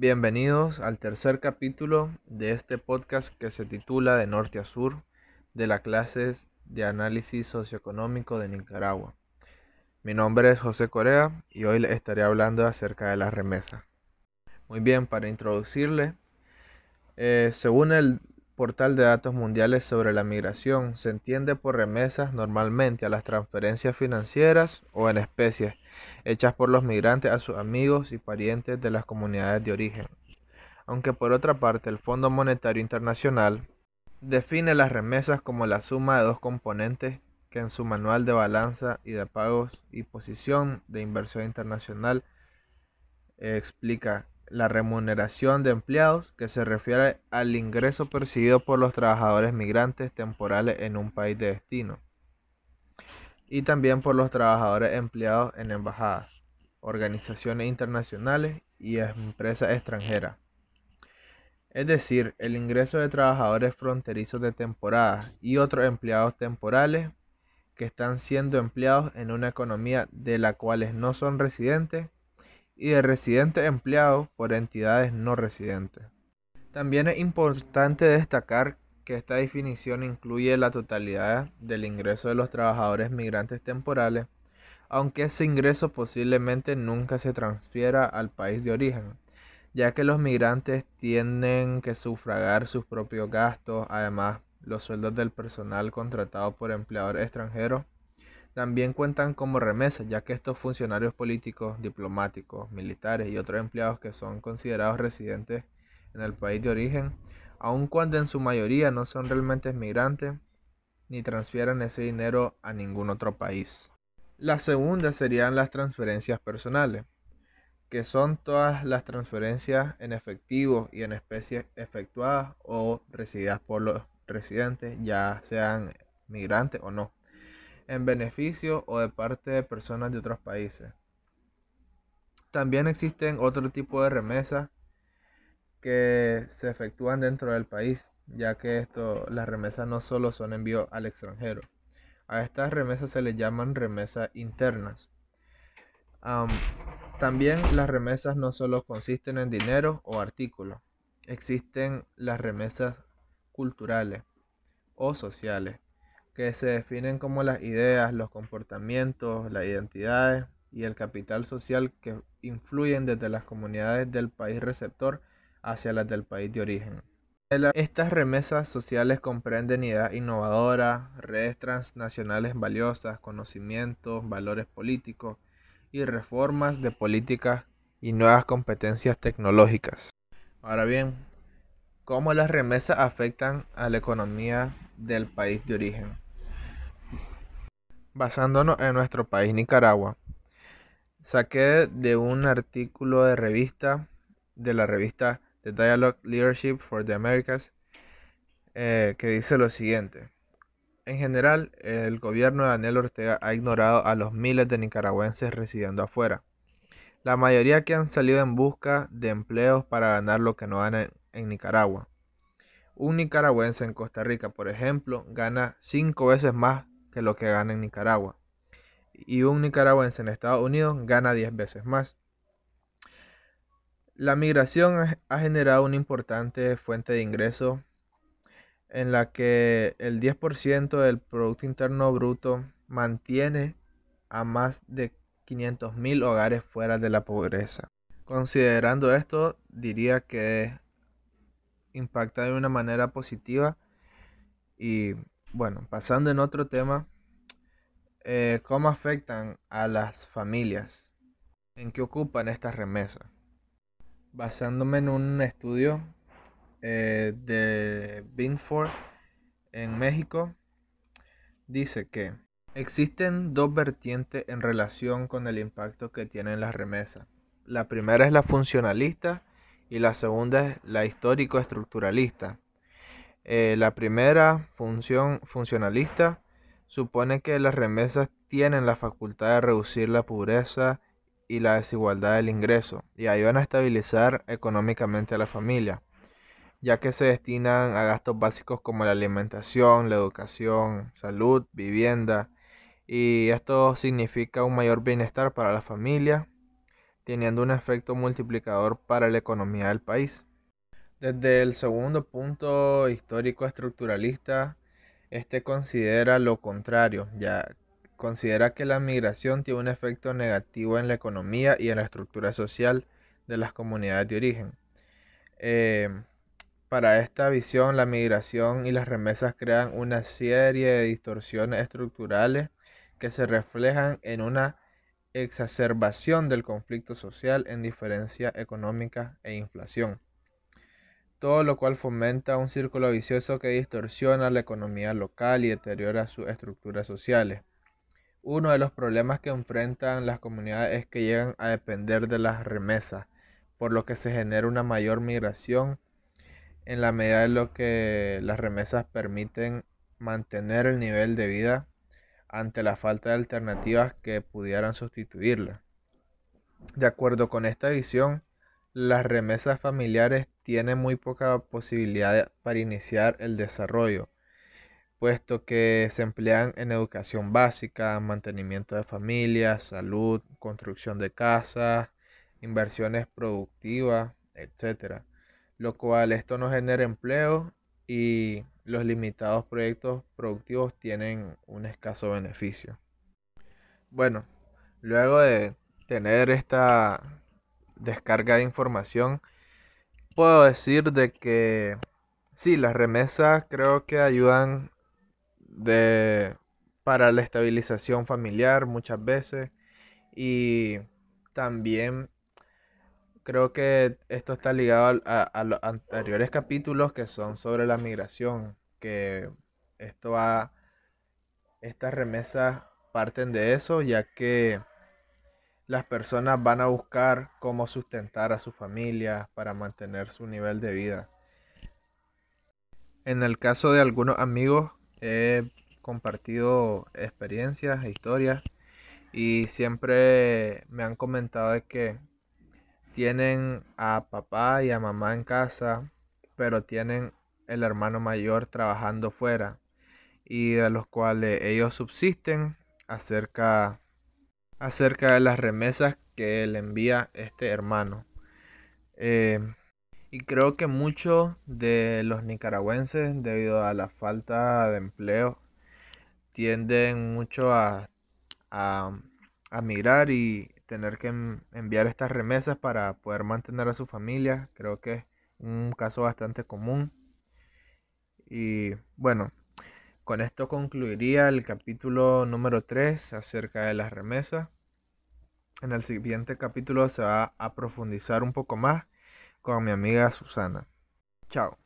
Bienvenidos al tercer capítulo de este podcast que se titula De Norte a Sur de la clase de análisis socioeconómico de Nicaragua. Mi nombre es José Corea y hoy estaré hablando acerca de la remesa. Muy bien, para introducirle, eh, según el portal de datos mundiales sobre la migración, se entiende por remesas normalmente a las transferencias financieras o en especies hechas por los migrantes a sus amigos y parientes de las comunidades de origen. Aunque por otra parte el Fondo Monetario Internacional define las remesas como la suma de dos componentes que en su manual de balanza y de pagos y posición de inversión internacional eh, explica la remuneración de empleados, que se refiere al ingreso percibido por los trabajadores migrantes temporales en un país de destino, y también por los trabajadores empleados en embajadas, organizaciones internacionales y empresas extranjeras. Es decir, el ingreso de trabajadores fronterizos de temporada y otros empleados temporales que están siendo empleados en una economía de la cuales no son residentes y de residentes empleados por entidades no residentes. También es importante destacar que esta definición incluye la totalidad del ingreso de los trabajadores migrantes temporales, aunque ese ingreso posiblemente nunca se transfiera al país de origen, ya que los migrantes tienen que sufragar sus propios gastos, además los sueldos del personal contratado por empleadores extranjeros también cuentan como remesas, ya que estos funcionarios políticos, diplomáticos, militares y otros empleados que son considerados residentes en el país de origen, aun cuando en su mayoría no son realmente migrantes, ni transfieren ese dinero a ningún otro país. La segunda serían las transferencias personales, que son todas las transferencias en efectivo y en especie efectuadas o recibidas por los residentes, ya sean migrantes o no en beneficio o de parte de personas de otros países. También existen otro tipo de remesas que se efectúan dentro del país, ya que esto, las remesas no solo son envíos al extranjero. A estas remesas se les llaman remesas internas. también las remesas no solo consisten en dinero o artículos, existen las remesas culturales o sociales, que se definen como las ideas, los comportamientos, las identidades y el capital social que influyen desde las comunidades del país receptor hacia las del país de origen. Estas remesas sociales comprenden ideas innovadoras, redes transnacionales valiosas, conocimientos, valores políticos y reformas de políticas y nuevas competencias tecnológicas. Ahora bien, ¿cómo las remesas afectan a la economía del país de origen? Basándonos en nuestro país Nicaragua, saqué de un artículo de revista, de la revista The Dialogue Leadership for the Americas, eh, que dice lo siguiente. En general, el gobierno de Daniel Ortega ha ignorado a los miles de nicaragüenses residiendo afuera. La mayoría que han salido en busca de empleos para ganar lo que no ganan en Nicaragua. Un nicaragüense en Costa Rica, por ejemplo, gana cinco veces más que lo que gana en Nicaragua. Y un nicaragüense en Estados Unidos gana 10 veces más. La migración ha generado una importante fuente de ingresos en la que el 10% del Producto Interno Bruto mantiene a más de 500.000 hogares fuera de la pobreza. Considerando esto, diría que impacta de una manera positiva y bueno, pasando en otro tema, eh, ¿cómo afectan a las familias? ¿En qué ocupan estas remesas? Basándome en un estudio eh, de Binford en México, dice que existen dos vertientes en relación con el impacto que tienen las remesas. La primera es la funcionalista y la segunda es la histórico-estructuralista. Eh, la primera función funcionalista supone que las remesas tienen la facultad de reducir la pobreza y la desigualdad del ingreso y ayudan a estabilizar económicamente a la familia, ya que se destinan a gastos básicos como la alimentación, la educación, salud, vivienda, y esto significa un mayor bienestar para la familia, teniendo un efecto multiplicador para la economía del país. Desde el segundo punto histórico estructuralista, este considera lo contrario, ya considera que la migración tiene un efecto negativo en la economía y en la estructura social de las comunidades de origen. Eh, para esta visión, la migración y las remesas crean una serie de distorsiones estructurales que se reflejan en una exacerbación del conflicto social en diferencia económica e inflación. Todo lo cual fomenta un círculo vicioso que distorsiona la economía local y deteriora sus estructuras sociales. Uno de los problemas que enfrentan las comunidades es que llegan a depender de las remesas, por lo que se genera una mayor migración en la medida de lo que las remesas permiten mantener el nivel de vida ante la falta de alternativas que pudieran sustituirla. De acuerdo con esta visión, las remesas familiares tienen muy poca posibilidad para iniciar el desarrollo, puesto que se emplean en educación básica, mantenimiento de familias, salud, construcción de casas, inversiones productivas, etc. Lo cual esto no genera empleo y los limitados proyectos productivos tienen un escaso beneficio. Bueno, luego de tener esta descarga de información, puedo decir de que sí, las remesas creo que ayudan de, para la estabilización familiar muchas veces. Y también creo que esto está ligado a, los anteriores capítulos que son sobre la migración, que esto va, estas remesas parten de eso, ya que las personas van a buscar cómo sustentar a su familia para mantener su nivel de vida. En el caso de algunos amigos, he compartido experiencias e historias y siempre me han comentado que tienen a papá y a mamá en casa, pero tienen el hermano mayor trabajando fuera y de los cuales ellos subsisten acerca, acerca de las remesas que le envía este hermano. Em, y creo que muchos de los nicaragüenses, debido a la falta de empleo, tienden mucho a, a, a migrar y tener que enviar estas remesas para poder mantener a su familia. Creo que es un caso bastante común. Y bueno, con esto concluiría el capítulo número 3 acerca de las remesas. En el siguiente capítulo se va a profundizar un poco más con mi amiga Susana. Chao.